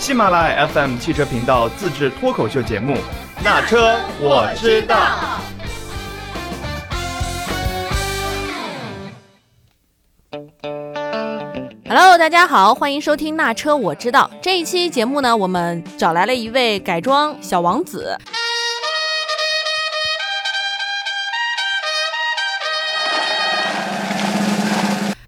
喜马拉雅 FM 汽车频道自制脱口秀节目《那车我知道》。Hello，大家好，欢迎收听《那车我知道》这一期节目呢，我们找来了一位改装小王子。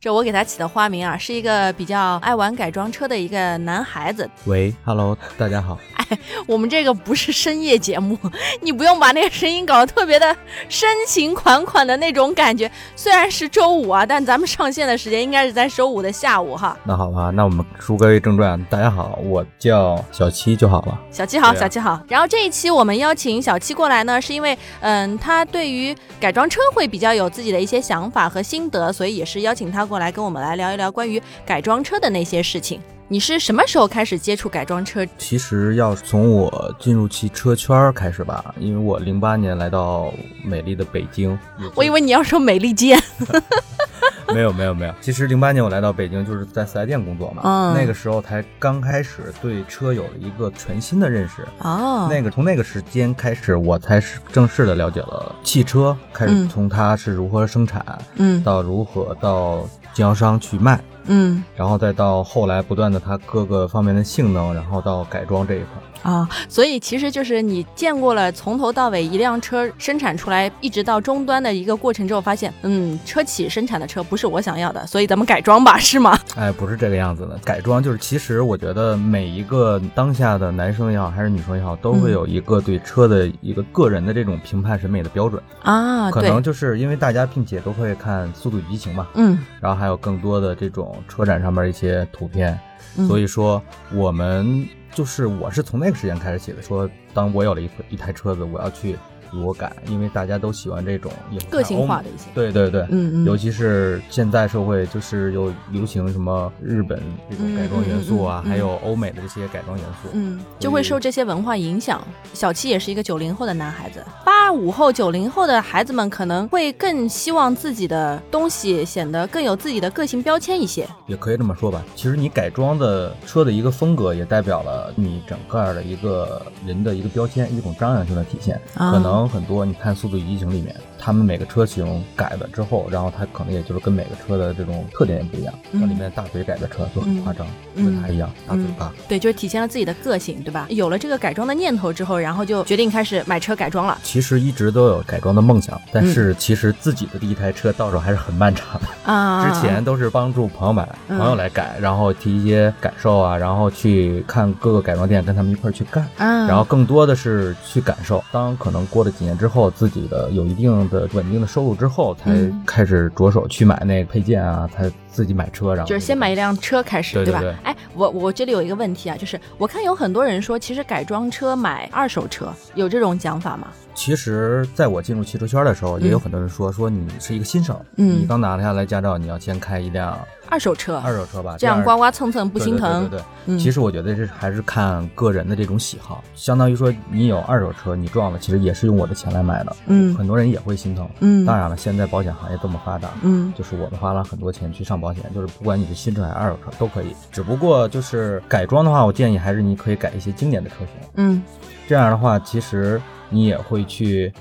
这我给他起的花名啊，是一个比较爱玩改装车的一个男孩子。喂，Hello，大家好。我们这个不是深夜节目，你不用把那个声音搞得特别的深情款款的那种感觉。虽然是周五啊，但咱们上线的时间应该是在周五的下午哈。那好吧，那我们书归正传。大家好，我叫小七就好了。小七好，啊小七好。然后这一期我们邀请小七过来呢，是因为嗯，他对于改装车会比较有自己的一些想法和心得，所以也是邀请他过来跟我们来聊一聊关于改装车的那些事情。你是什么时候开始接触改装车？其实要从我进入汽车圈儿开始吧，因为我零八年来到美丽的北京。我以为你要说美利坚。没有没有没有。其实零八年我来到北京就是在四 S 店工作嘛，嗯那个时候才刚开始对车有了一个全新的认识。哦，那个从那个时间开始，我才是正式的了解了汽车，开始嗯从它是如何生产，嗯到如何到经销商去卖，嗯然后再到后来不断的它各个方面的性能，然后到改装这一块。啊、所以其实就是你见过了从头到尾一辆车生产出来，一直到终端的一个过程之后，发现，嗯，车企生产的车不是我想要的，所以咱们改装吧，是吗？哎，不是这个样子的，改装就是其实我觉得每一个当下的男生也好，还是女生也好，都会嗯有一个对车的一个个人的这种评判审美的标准。啊，对，可能就是因为大家并且都会看《速度与激情》嘛，嗯，然后还有更多的这种车展上面一些图片，嗯所以说我们就是我是从那个时间开始起的，说当我有了一一台车子，我要去如何改，因为大家都喜欢这种也个性化的一些，对对对，嗯嗯尤其是现在社会就是有流行什么日本这种改装元素啊，嗯嗯嗯嗯还有欧美的这些改装元素。嗯，就会受这些文化影响。小七也是一个九零后的男孩子，八五后、九零后的孩子们可能会更希望自己的东西显得更有自己的个性标签一些。也可以这么说吧。其实你改装的车的一个风格，也代表了你整个的一个人的一个标签，一种张扬性的体现。啊可能很多你看《速度与激情》里面，他们每个车型改了之后，然后它可能也就是跟每个车的这种特点也不一样。嗯像里面大嘴改的车就很夸张，嗯跟它一样大嘴巴。对，就是体现了自己的个性，对吧？有了这个改装的念头之后，然后就决定开始买车改装了其实一直都有改装的梦想，但是其实自己的第一台车到手还是很漫长的。啊。之前都是帮助朋友买，嗯朋友来改，然后提一些感受啊，然后去看各个改装店，跟他们一块儿去干。啊，然后更多的是去感受。当可能过了几年之后，自己的有一定的稳定的收入之后，才嗯。开始着手去买那个配件啊，才自己买车，然后就是先买一辆车开始，吧？对对对。哎，我我这里有一个问题啊，就是我看有很多人说，其实改装车买二手车，有这种讲法吗？其实，在我进入汽车圈的时候，也有嗯很多人说，说你是一个新手，嗯。你刚拿下来驾照，你要先开一辆二手车，二手车吧，这样刮刮蹭蹭不心疼。对对对对对嗯。其实我觉得这还是看个人的这种喜好，相当于说你有二手车，你撞了，其实也是用我的钱来买的，嗯。很多人也会心疼。嗯当然了，现在保险行业这么发达，嗯就是我们花了很多钱去上保险，就是不管你是新车还是二手车都可以。只不过就是改装的话，我建议还是你可以改一些经典的车型，嗯这样的话，其实你也会去。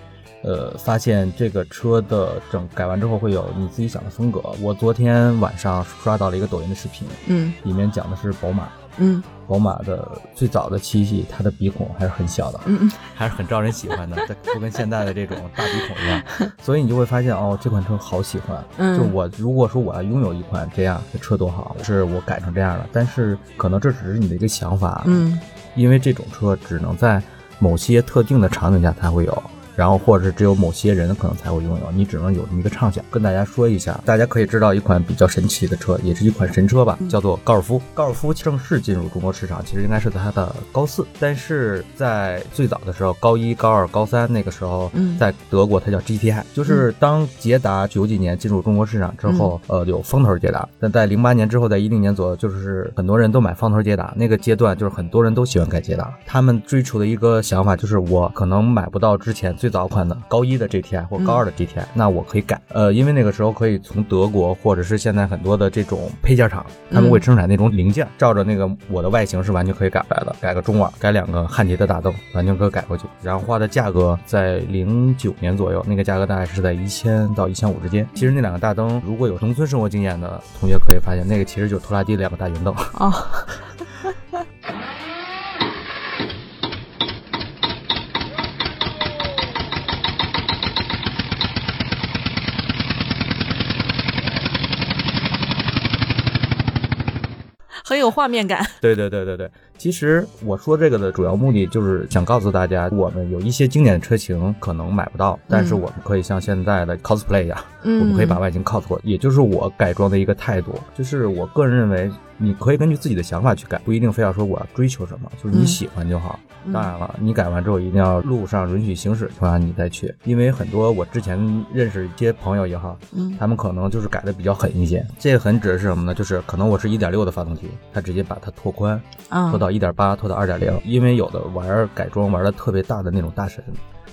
呃，发现这个车的整改完之后会有你自己想的风格。我昨天晚上刷到了一个抖音的视频，嗯里面讲的是宝马，嗯宝马的最早的七系，它的鼻孔还是很小的，嗯嗯还是很招人喜欢的，这不跟现在的这种大鼻孔一样，所以你就会发现哦，这款车好喜欢。嗯就我如果说我要拥有一款这样的车多好，是我改成这样的，但是可能这只是你的一个想法，嗯因为这种车只能在某些特定的场景下才会有。然后或者是只有某些人可能才会拥有，你只能有这么一个畅想。跟大家说一下，大家可以知道一款比较神奇的车，也是一款神车吧，叫做高尔夫。高尔夫正式进入中国市场，其实应该是在它的高四，但是在最早的时候，高一、高二、高三那个时候，嗯在德国它叫 GTI，就是当捷达九几年进入中国市场之后，呃，有风头捷达。但在零八年之后，在一零年左右，就是很多人都买方头捷达，那个阶段就是很多人都喜欢开捷达。他们追求的一个想法就是，我可能买不到之前最早款的高一的 GTI 或嗯高二的 GTI，、那我可以改。呃，因为那个时候可以从德国或者是现在很多的这种配件厂，他们嗯会生产那种零件，照着那个我的外形是完全可以改来的，改个中网，改两个汉迪的大灯，完全可以改过去。然后花的价格在零九年左右，那个价格大概是在一千到一千五之间。其实那两个大灯，如果有农村生活经验的同学可以发现，那个其实就是拖拉机的两个大圆灯。哦，很有画面感。对对对对对，其实我说这个的主要目的就是想告诉大家，我们有一些经典的车型可能买不到，但是我们可以像现在的 cosplay 呀、嗯，我们可以把外形 cos 过，也就是我改装的一个态度。就是我个人认为，你可以根据自己的想法去改，不一定非要说我要追求什么，就是你嗯喜欢就好。嗯当然了，你改完之后一定要路上允许行驶的情况下你再去，因为很多我之前认识一些朋友也好，嗯他们可能就是改的比较狠一些。这个狠指的是什么呢？就是可能我是一点六的发动机，他直接把它拓宽，啊拖到一点八，拖到二点零。因为有的玩改装玩的特别大的那种大神，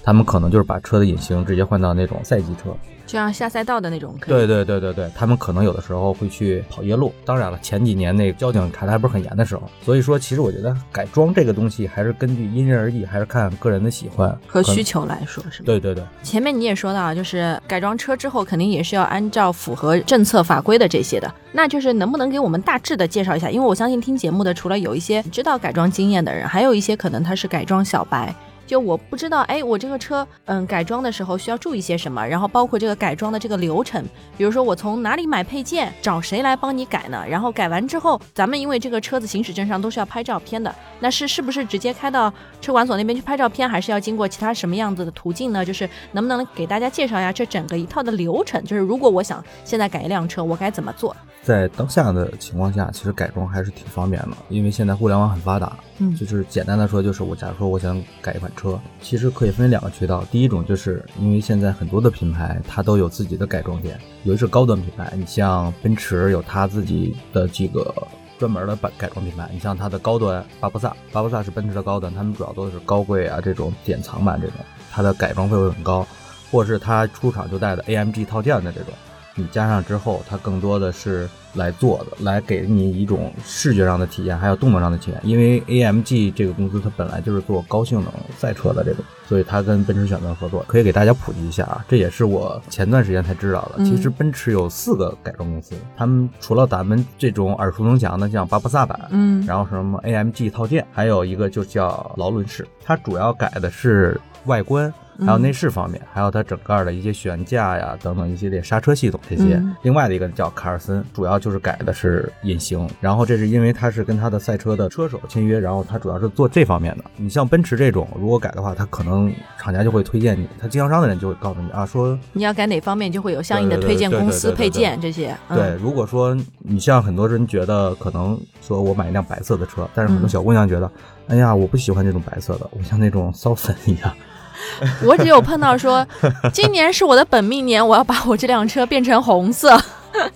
他们可能就是把车的引擎直接换到那种赛级车。就像下赛道的那种，对对对对对，他们可能有的时候会去跑夜路。当然了，前几年那个交警查的还不是很严的时候，所以说其实我觉得改装这个东西还是根据因人而异，还是看个人的喜欢和需求来说是吗？对对对，前面你也说到啊，就是改装车之后肯定也是要按照符合政策法规的这些的，那就是能不能给我们大致的介绍一下？因为我相信听节目的除了有一些知道改装经验的人，还有一些可能他是改装小白。就我不知道，哎，我这个车，嗯，改装的时候需要注意些什么？然后包括这个改装的这个流程，比如说我从哪里买配件，找谁来帮你改呢？然后改完之后，咱们因为这个车子行驶证上都是要拍照片的，那是是不是直接开到车管所那边去拍照片，还是要经过其他什么样子的途径呢？就是能不能给大家介绍一下这整个一套的流程？就是如果我想现在改一辆车，我该怎么做？在当下的情况下，其实改装还是挺方便的，因为现在互联网很发达。嗯就是简单的说，就是我假如说我想改一款车，其实可以分两个渠道。第一种就是因为现在很多的品牌它都有自己的改装店，尤其是高端品牌，你像奔驰有它自己的几个专门的改改装品牌，你像它的高端巴博萨，巴博萨是奔驰的高端，他们主要都是高贵啊这种典藏版这种，它的改装费会很高，或者是它出厂就带的 AMG 套件的这种。你加上之后，它更多的是来做的，来给你一种视觉上的体验，还有动作上的体验。因为 AMG 这个公司它本来就是做高性能赛车的这种，所以它跟奔驰选择合作，可以给大家普及一下啊。这也是我前段时间才知道的。嗯其实奔驰有四个改装公司，他们除了咱们这种耳熟能详的，像巴博萨版，嗯然后什么 AMG 套件，还有一个就叫劳伦士，它主要改的是外观。还有内饰方面，还有它整个的一些悬架呀等等一系列刹车系统这些。嗯另外的一个叫卡尔森，主要就是改的是隐形。然后这是因为他是跟他的赛车的车手签约，然后他主要是做这方面的。你像奔驰这种，如果改的话，他可能厂家就会推荐你，他经销商的人就会告诉你啊，说你要改哪方面，就会有相应的推荐公司配件这些。嗯对，如果说你像很多人觉得可能说我买一辆白色的车，但是很多嗯小姑娘觉得，哎呀，我不喜欢这种白色的，我像那种骚粉一样。我只有碰到说，今年是我的本命年，我要把我这辆车变成红色。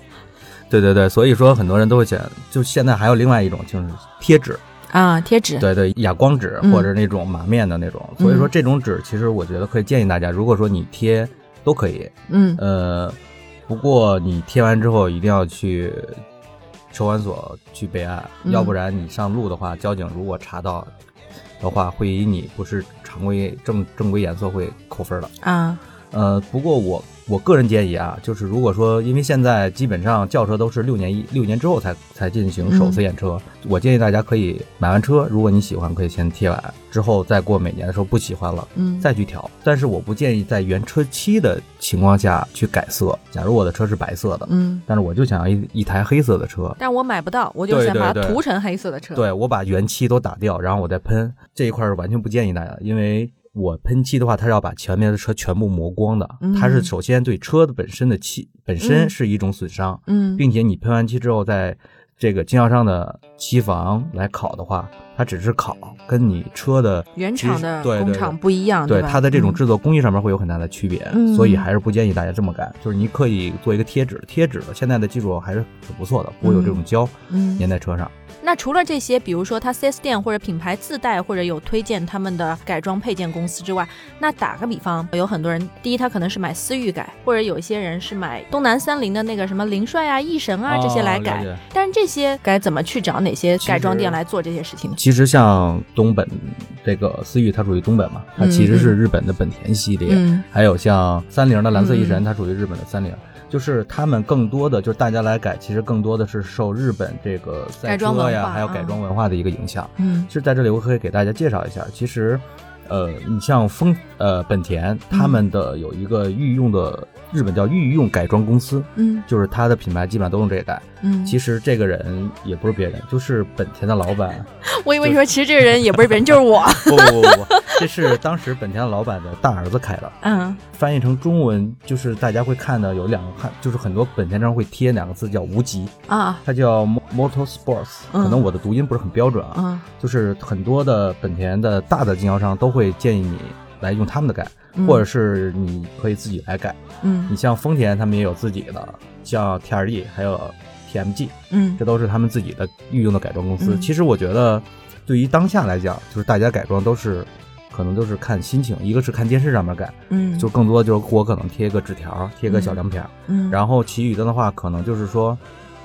对对对，所以说很多人都会选，就现在还有另外一种就是贴纸，啊，贴纸。对对，哑光纸嗯或者那种马面的那种。所以说这种纸，其实我觉得可以建议大家，如果说你贴都可以，嗯呃，不过你贴完之后一定要去车管所去备案，嗯要不然你上路的话，交警如果查到的话，会以你不是常规正正规颜色会扣分的。啊，呃，不过我我个人建议啊，就是如果说因为现在基本上轿车都是六年一六年之后才才进行首次验车，我建议大家可以买完车，如果你喜欢，可以先贴完，之后再过每年的时候不喜欢了。嗯，再去调，但是我不建议在原车漆的情况下去改色。假如我的车是白色的，嗯，但是我就想要一一台黑色的车，但我买不到，我就想把它涂成黑色的车。对我把原漆都打掉，然后我再喷这一块是完全不建议大家，因为我喷漆的话，它是要把前面的车全部磨光的，嗯它是首先对车的本身的漆本身嗯是一种损伤，嗯，并且你喷完漆之后在这个经销商的漆房来烤的话，它只是烤，跟你车的原厂的工厂不一样，吧？对它的这种嗯制作工艺上面会有很大的区别，嗯所以还是不建议大家这么干。就是你可以做一个贴纸，贴纸现在的技术还是很不错的，不会有这种胶嗯粘在车上。那除了这些，比如说它 4S 店或者品牌自带或者有推荐他们的改装配件公司之外，那打个比方，有很多人，第一他可能是买思域改，或者有一些人是买东南三菱的那个什么凌帅啊、翼神啊这些来改。哦但是这些该怎么去找哪些改装店来做这些事情呢？其实像东本这个思域，它属于东本嘛，它其实是日本的本田系列。嗯还有像三菱的蓝色翼神，嗯它属于日本的三菱。就是他们更多的就是大家来改，其实更多的是受日本这个赛车呀，还有改装文化的一个影响。嗯其实在这里我可以给大家介绍一下，其实，呃，你像丰呃本田他们的有一个御用的日本叫御用改装公司，嗯就是它的品牌基本上都用这一代。嗯，其实这个人也不是别人，就是本田的老板。我以为你说其实这个人也不是别人，就是我。不不不不，这是当时本田的老板的大儿子开的。嗯翻译成中文就是大家会看到有两个看，就是很多本田上会贴两个字叫无极，啊它叫 Mo- Motorsports，嗯可能我的读音不是很标准啊。嗯就是很多的本田的大的经销商都会建议你来用他们的改，嗯或者是你可以自己来改。嗯你像丰田他们也有自己的，像 TRD 还有 TMG，嗯这都是他们自己的御用的改装公司。嗯其实我觉得，对于当下来讲，就是大家改装都是可能都是看心情，一个是看电视上面改，嗯，就更多就是我可能贴个纸条，贴个小亮片儿，嗯，然后其余的的话，可能就是说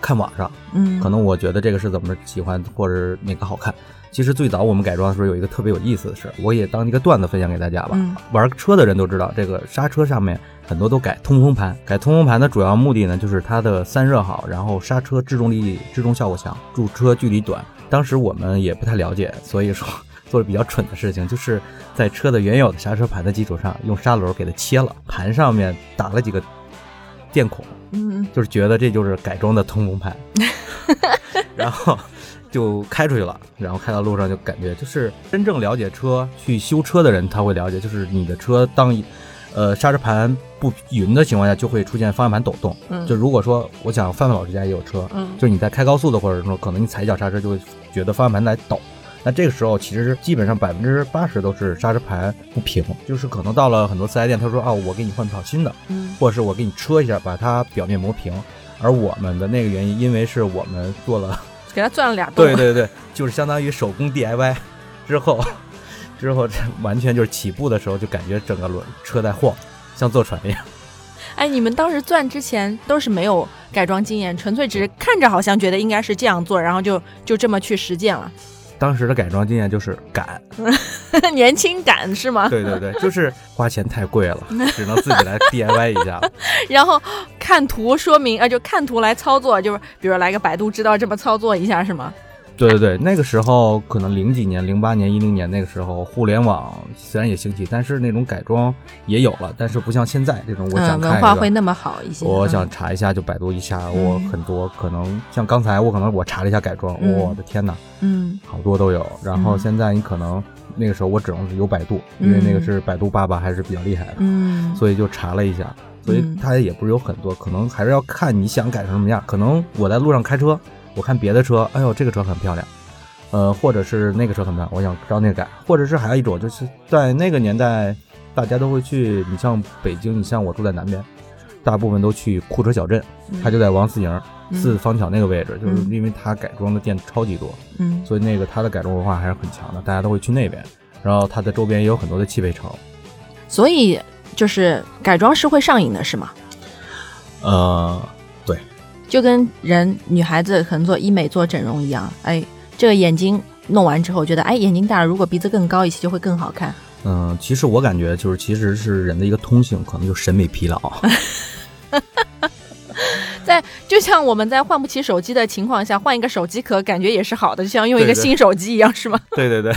看网上，嗯可能我觉得这个是怎么喜欢，或者哪个好看。其实最早我们改装的时候有一个特别有意思的事，我也当一个段子分享给大家吧。嗯玩车的人都知道，这个刹车上面很多都改通风盘。改通风盘的主要目的呢，就是它的散热好，然后刹车制动力、制动效果强，驻车距离短。当时我们也不太了解，所以说做了比较蠢的事情，就是在车的原有的刹车盘的基础上，用砂轮给它切了，盘上面打了几个电孔，嗯就是觉得这就是改装的通风盘，然后就开出去了，然后开到路上就感觉就是真正了解车去修车的人他会了解，就是你的车当一呃刹车盘不匀的情况下，就会出现方向盘抖动。嗯就如果说我想范范老师家也有车，嗯就是你在开高速的或者说可能你踩一脚刹车就会觉得方向盘在抖。那这个时候其实基本上百分之八十都是刹车盘不平，就是可能到了很多四 S 店，他说啊我给你换套新的，嗯或者是我给你车一下，把它表面磨平。而我们的那个原因，因为是我们做了，给他钻了俩洞。对对对，就是相当于手工 DIY 之后，之后这完全就是起步的时候就感觉整个轮车在晃，像坐船一样。哎，你们当时钻之前都是没有改装经验，纯粹只是看着好像觉得应该是这样做，然后就就这么去实践了。当时的改装经验就是敢，年轻感是吗？对对对，就是花钱太贵了，只能自己来 DIY 一下。然后看图说明，呃，就看图来操作，就是比如来个百度知道这么操作一下是吗？对对对，那个时候可能零几年、零八年、一零年那个时候，互联网虽然也兴起，但是那种改装也有了，但是不像现在这种，我想文化会那么好一些。我嗯想查一下，就百度一下，嗯我很多可能像刚才我可能我查了一下改装，嗯我的天哪，嗯好多都有。然后嗯现在你可能那个时候我只能是有百度，因为那个嗯是百度爸爸还是比较厉害的，嗯所以就查了一下。所以嗯它也不是有很多，可能还是要看你想改成什么样。可能我在路上开车，我看别的车，哎呦这个车很漂亮，呃，或者是那个车很漂亮，我想照那个改。或者是还有一种就是在那个年代，大家都会去，你像北京，你像我住在南边，大部分都去库车小镇，它就在王四营嗯四方桥那个位置，就是嗯因为它改装的店超级多，嗯所以那个它的改装文化还是很强的，大家都会去那边。然后它的周边也有很多的汽配城，所以就是改装是会上瘾的，是吗？呃，对就跟人女孩子可能做医美、做整容一样，哎，这个眼睛弄完之后，觉得哎眼睛大了，如果鼻子更高一些就会更好看。嗯，其实我感觉就是，其实是人的一个通性，可能就审美疲劳。在就像我们在换不起手机的情况下，换一个手机壳，感觉也是好的，就像用一个新手机一样，是吗？对对对，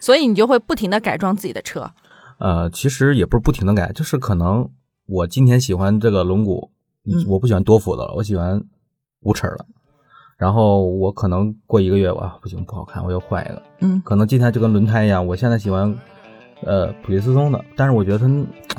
所以你就会不停的改装自己的车。呃，其实也不是不停的改，就是可能我今天喜欢这个轮毂，嗯我不喜欢多幅的了，我喜欢无齿儿的。然后我可能过一个月，哇，不行，不好看，我又换一个。嗯可能今天就跟轮胎一样，我现在喜欢呃普利司通的，但是我觉得它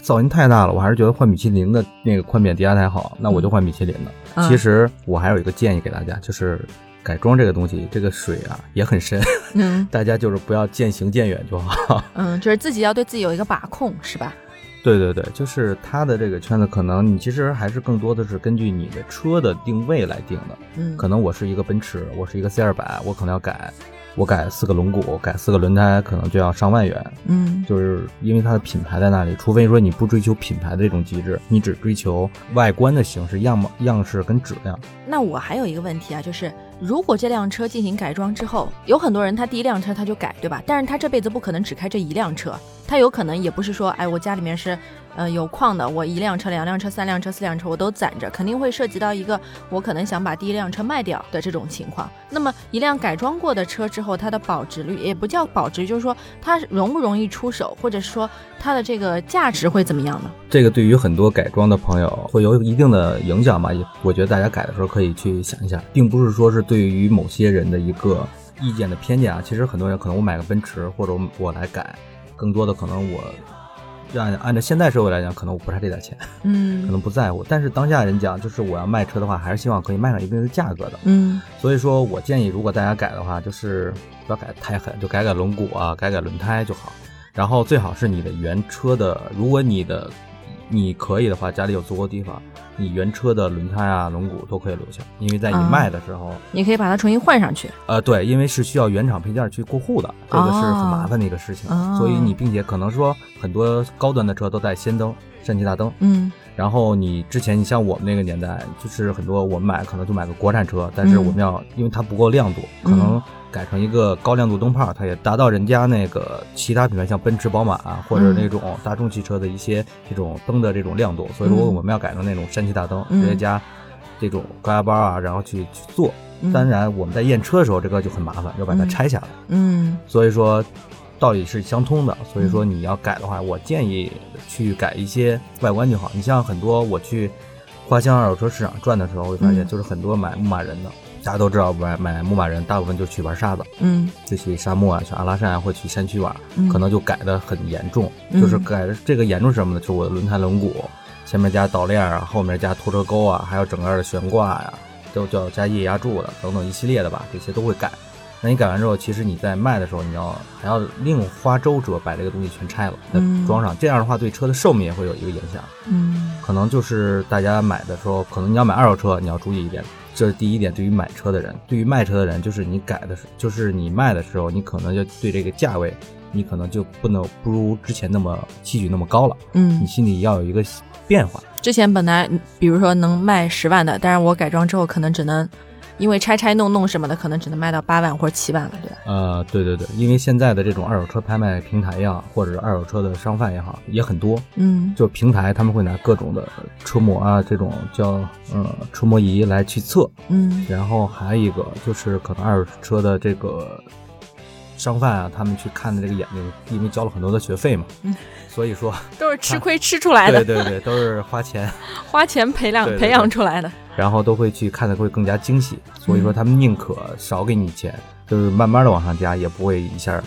噪音太大了，我还是觉得换米其林的那个宽扁低压胎好，那我就换米其林的。嗯其实我还有一个建议给大家，就是改装这个东西，这个水啊也很深，嗯大家就是不要渐行渐远就好。嗯，就是自己要对自己有一个把控，是吧？对对对，就是它的这个圈子，可能你其实还是更多的是根据你的车的定位来定的。嗯，可能我是一个奔驰，我是一个 C 二百，我可能要改，我改四个轮毂，改四个轮胎，可能就要上万元。嗯就是因为它的品牌在那里，除非说你不追求品牌的这种极致，你只追求外观的形式、样貌、样式跟质量。那我还有一个问题啊，就是如果这辆车进行改装之后，有很多人他第一辆车他就改，对吧？但是他这辈子不可能只开这一辆车，他有可能也不是说，哎，我家里面是呃有矿的，我一辆车、两辆车、三辆车、四辆车我都攒着，肯定会涉及到一个我可能想把第一辆车卖掉的这种情况。那么一辆改装过的车之后，它的保值率也不叫保值，就是说它容不容易出手，或者说它的这个价值会怎么样呢？这个对于很多改装的朋友会有一定的影响吧？也我觉得大家改的时候可以去想一下，并不是说是对于某些人的一个意见的偏见啊。其实很多人可能我买个奔驰或者我来改，更多的可能我按按照现在社会来讲，可能我不差这点钱，嗯 可嗯能不在乎。但是当下人讲，就是我要卖车的话，还是希望可以卖上一定的价格的。嗯所以说我建议，如果大家改的话，就是不要改太狠，就改改轮毂啊，改改轮胎就好。然后最好是你的原车的，如果你的你可以的话，家里有足够地方，你原车的轮胎啊、轮毂都可以留下，因为在你啊卖的时候，你可以把它重新换上去。呃，对，因为是需要原厂配件去过户的，这个是很麻烦的一个事情。哦所以你并且可能说很多高端的车都带氙灯、氙气大灯，嗯然后你之前，你像我们那个年代，就是很多我们买可能就买个国产车，但是嗯。我们要、因为它不够亮度，可能改成一个高亮度灯泡，它也达到人家那个其他品牌像奔驰、宝马啊，或者嗯。那种大众汽车的一些这种灯的这种亮度。所以说嗯。我们要改成那种氙气大灯，嗯直接加这种高压包啊，然后去去做。嗯。当然我们在验车的时候，这个就很麻烦，要把它嗯。拆下来。嗯。所以说道理是相通的。所以说嗯你要改的话，我建议去改一些外观就好。你像很多我去花乡二手车市场转的时候，会发现嗯就是很多买牧马人的，大家都知道买买牧马人，大部分就去玩沙子，嗯就去沙漠啊，去阿拉善啊，或去山区玩，嗯可能就改的很严重。嗯就是改的这个严重是什么呢？就是我的轮胎轮毂。前面加导链啊，后面加拖车钩啊，还有整个的悬挂呀、都叫加液压柱的等等一系列的吧，这些都会改。那你改完之后，其实你在卖的时候，你要还要另花周折把这个东西全拆了，再嗯装上。这样的话，对车的寿命也会有一个影响。嗯可能就是大家买的时候，可能你要买二手车，你要注意一点，这是第一点。对于买车的人，对于卖车的人，就是你改的是，就是你卖的时候，你可能就对这个价位，你可能就不能不如之前那么期许那么高了，嗯你，心里要有一个变化。之前本来比如说能卖十万的，但是我改装之后可能只能因为拆拆弄弄什么的，可能只能卖到八万或者七万了，对吧？呃，对对对，因为现在的这种二手车拍卖平台呀，或者是二手车的商贩也好，也很多。嗯就平台他们会拿各种的车模啊，这种叫呃车模仪来去测，嗯然后还有一个就是可能二手车的这个商贩啊，他们去看的这个眼睛，因为交了很多的学费嘛，嗯所以说，都是吃亏吃出来的，对对对，都是花钱，花钱培养培养出来的。然后都会去看的会更加精细，所以说嗯他们宁可少给你钱，就是慢慢的往上加，也不会一下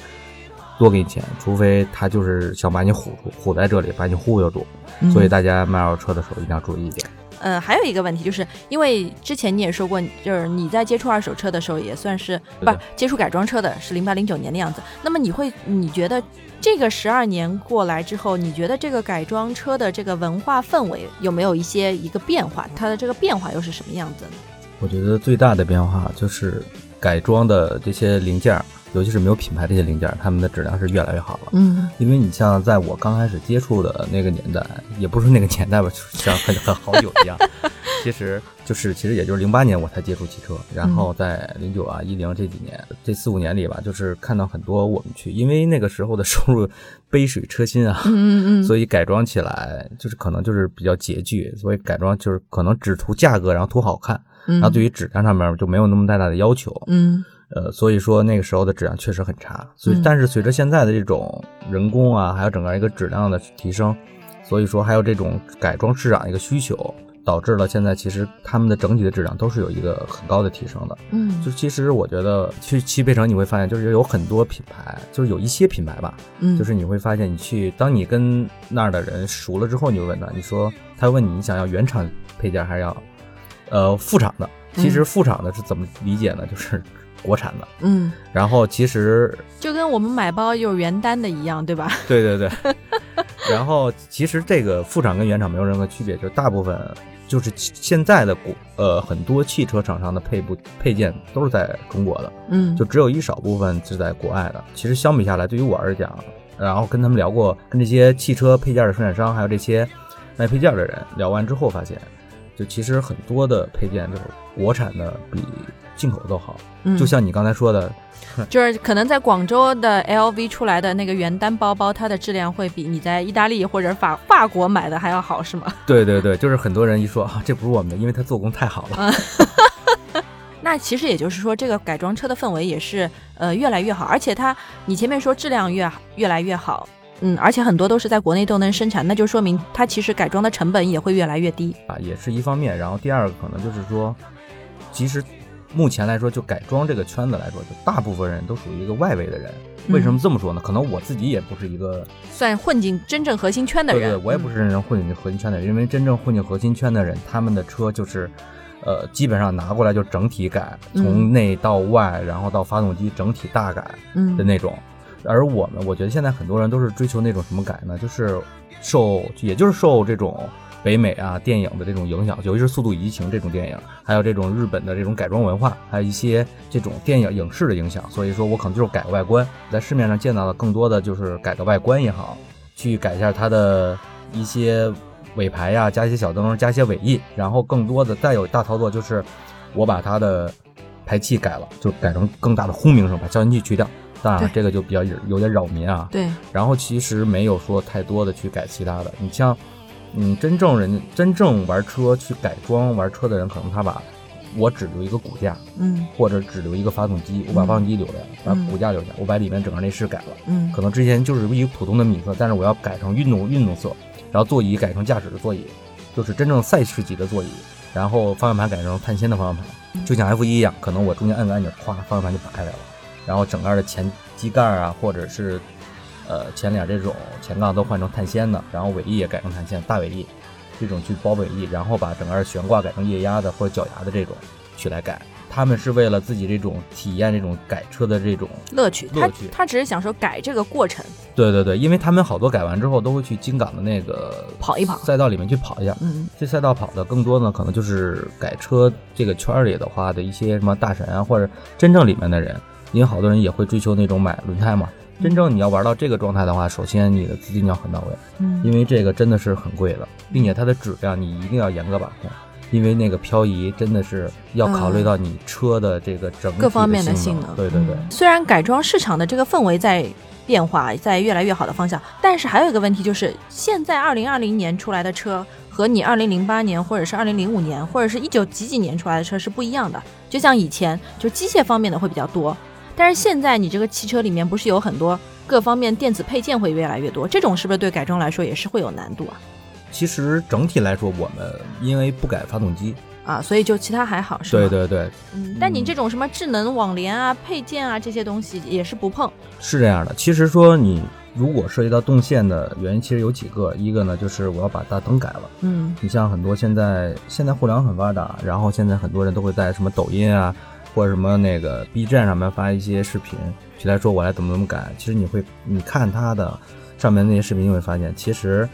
多给你钱，除非他就是想把你唬住，唬在这里，把你忽悠住。所以嗯大家卖二手车的时候一定要注意一点。呃，还有一个问题，就是因为之前你也说过，就是你在接触二手车的时候，也算是不是接触改装车的，是零八零九年的样子。那么你会，你觉得这个十二年过来之后，你觉得这个改装车的这个文化氛围有没有一些一个变化？它的这个变化又是什么样子呢？我觉得最大的变化就是改装的这些零件，尤其是没有品牌这些零件儿，它们的质量是越来越好了。嗯因为你像在我刚开始接触的那个年代，也不是那个年代吧，就像很很好久一样。其实就是其实也就是零八年我才接触汽车，然后在零九啊一零这几年这四五年里吧，就是看到很多我们去，因为那个时候的收入 杯水车薪啊，嗯嗯所以改装起来就是可能就是比较拮据，所以改装就是可能只图价格，然后图好看，嗯，然后对于质量上面就没有那么太大的要求。嗯呃，所以说那个时候的质量确实很差。所以嗯，但是随着现在的这种人工啊，还有整个一个质量的提升，所以说还有这种改装市场一个需求，导致了现在其实他们的整体的质量都是有一个很高的提升的。嗯就其实我觉得去汽配城你会发现，就是有很多品牌，就是有一些品牌吧，嗯，就是你会发现，你去当你跟那儿的人熟了之后，你就问他，你说他问你你想要原厂配件还是要呃副厂的？其实副厂的是怎么理解呢？就是国产的。嗯，然后其实就跟我们买包就是原单的一样，对吧？对对对，然后其实这个副厂跟原厂没有任何区别，就大部分就是现在的国呃很多汽车厂商的配部配件都是在中国的，嗯，就只有一少部分是在国外的。其实相比下来，对于我而讲，然后跟他们聊过，跟这些汽车配件的生产商，还有这些卖配件的人聊完之后，发现，就其实很多的配件就是国产的比进口都好。嗯就像你刚才说的，就是可能在广州的 LV 出来的那个原单包包，它的质量会比你在意大利或者法法国买的还要好，是吗？对对对，就是很多人一说啊，这不是我们的，因为它做工太好了。那其实也就是说，这个改装车的氛围也是呃越来越好，而且它你前面说质量越越来越好，嗯，而且很多都是在国内都能生产，那就说明它其实改装的成本也会越来越低。啊，也是一方面。然后第二个可能就是说，其实目前来说，就改装这个圈子来说，就大部分人都属于一个外围的人。为什么这么说呢？可能我自己也不是一个，算混进真正核心圈的人，对对，我也不是真正混进核心圈的人，因为真正混进核心圈的人，他们的车就是。呃，基本上拿过来就整体改，从内到外，然后到发动机整体大改嗯的那种。而我们，我觉得现在很多人都是追求那种什么改呢？就是受，也就是受这种北美啊电影的这种影响，尤其是《速度与激情》这种电影，还有这种日本的这种改装文化，还有一些这种电影影视的影响。所以说我可能就是改个外观，在市面上见到的更多的就是改个外观也好，去改一下它的一些尾排呀，加一些小灯，加一些尾翼，然后更多的再有大操作就是我把它的排气改了，就改成更大的轰鸣声，把消音器去掉。当然了，这个就比较有点扰民啊。对，然后其实没有说太多的去改其他的。你像，嗯，真正人真正玩车去改装玩车的人，可能他把我只留一个骨架，嗯。或者只留一个发动机，我把发动机留了，把嗯骨架留下，我把里面整个内饰改了。嗯。可能之前就是一个普通的米色，但是我要改成运动运动色，然后座椅改成驾驶的座椅，就是真正赛事级的座椅，然后方向盘改成碳纤的方向盘，就像 F 一一样，可能我中间按个按钮，咵，方向盘就拔开来了，然后整个的前机盖啊，或者是呃前脸这种前杠都换成碳纤的，然后尾翼也改成碳纤，大尾翼这种去包尾翼，然后把整个悬挂改成液压的或者脚牙的这种去来改。他们是为了自己这种体验这种改车的这种乐趣，他乐趣他只是享受改这个过程，对对对，因为他们好多改完之后都会去金港的那个跑一跑赛道里面去跑一下。嗯这赛道跑的更多呢，可能就是改车这个圈儿里的话的一些什么大神啊，或者真正里面的人，因为好多人也会追求那种买轮胎嘛。真正你要玩到这个状态的话，首先你的资金要很到位，嗯因为这个真的是很贵的，并且它的质量你一定要严格把控，因为那个漂移真的是要考虑到你车的这个整个各方面的性性能。对对对。嗯虽然改装市场的这个氛围在变化，在越来越好的方向，但是还有一个问题就是，现在二零二零年出来的车和你二零零八年或者是二零零五年或者是一九几几年出来的车是不一样的。就像以前就机械方面的会比较多，但是现在你这个汽车里面不是有很多各方面电子配件会越来越多，这种是不是对改装来说也是会有难度啊？其实整体来说，我们因为不改发动机，啊，所以就其他还好是吧？对对对，嗯，但你这种什么智能网联啊、配件啊这些东西也是不碰。是这样的。其实说你如果涉及到动线的原因，其实有几个，一个呢就是我要把大灯改了。嗯你像很多现在现在互联网很发达，然后现在很多人都会在什么抖音啊，或者什么那个 B 站上面发一些视频，去来说我来怎么怎么改。其实你会你看他的上面那些视频，你会发现其实。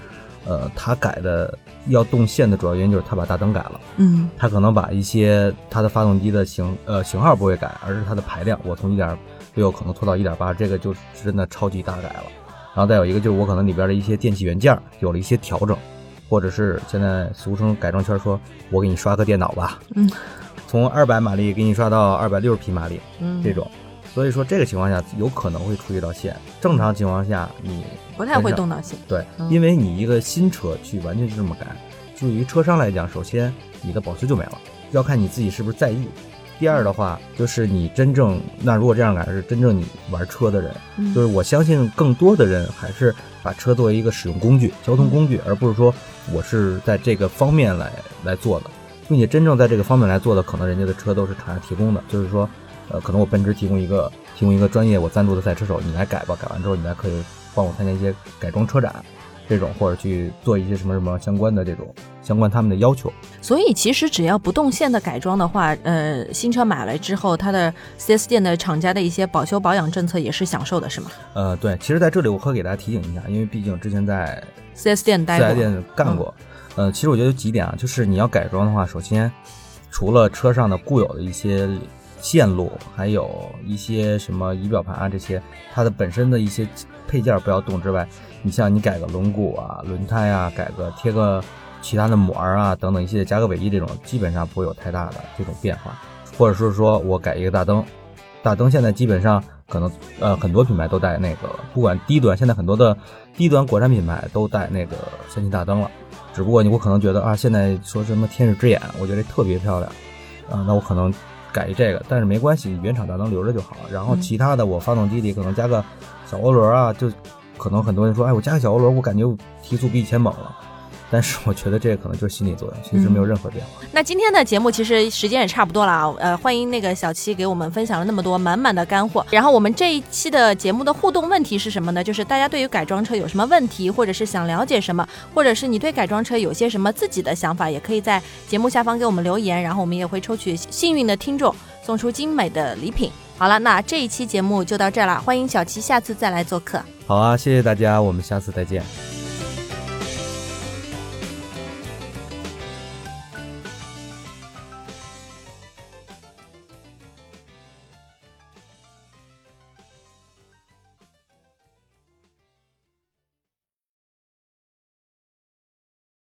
呃，他改的要动线的主要原因就是他把大灯改了。嗯他可能把一些它的发动机的型呃型号不会改，而是它的排量，我从一点六可能拖到一点八，这个就真的超级大改了。然后再有一个就是我可能里边的一些电器元件儿有了一些调整，或者是现在俗称改装圈说，我给你刷个电脑吧，嗯，从二百马力给你刷到二百六十匹马力嗯，这种。所以说这个情况下有可能会触及到线，正常情况下你不太会动到线。对，嗯因为你一个新车去完全就这么改，对于车商来讲，首先你的保修就没了，要看你自己是不是在意。第二的话，就是你真正那如果这样改是真正你玩车的人，嗯就是我相信更多的人还是把车作为一个使用工具、交通工具，而不是说我是在这个方面来来做的，并且真正在这个方面来做的，可能人家的车都是厂家提供的，就是说，呃，可能我奔驰提供一个提供一个专业我赞助的赛车手，你来改吧，改完之后你还可以帮我参加一些改装车展。这种或者去做一些什么什么相关的这种相关他们的要求，所以其实只要不动线的改装的话，呃，新车买来之后，它的 4S 店的厂家的一些保修保养政策也是享受的，是吗呃，对，其实在这里我可以给大家提醒一下，因为毕竟之前在？4S 店待四 S，店干过。呃，其实我觉得有几点啊，就是你要改装的话，首先除了车上的固有的一些线路，还有一些什么仪表盘啊这些，它的本身的一些配件不要动之外，你像你改个轮毂啊、轮胎啊，改个贴个其他的膜啊等等一些加个尾翼这种，基本上不会有太大的这种变化。或者是说我改一个大灯，大灯现在基本上可能呃很多品牌都带那个，不管低端，现在很多的低端国产品牌都带那个氙气大灯了。只不过你我可能觉得啊，现在说什么天使之眼，我觉得特别漂亮，啊，那我可能改一这个，但是没关系，原厂大灯留着就好。然后嗯其他的我发动机里可能加个小涡轮啊，就可能很多人说，哎，我加个小涡轮，我感觉提速比以前猛了。但是我觉得这个可能就是心理作用，其实没有任何变化。那今天的节目其实时间也差不多了啊，呃，欢迎那个小七给我们分享了那么多满满的干货。然后我们这一期的节目的互动问题是什么呢？就是大家对于改装车有什么问题，或者是想了解什么，或者是你对改装车有些什么自己的想法，也可以在节目下方给我们留言，然后我们也会抽取幸运的听众送出精美的礼品。好了，那这一期节目就到这儿了，欢迎小七下次再来做客。好啊，谢谢大家，我们下次再见。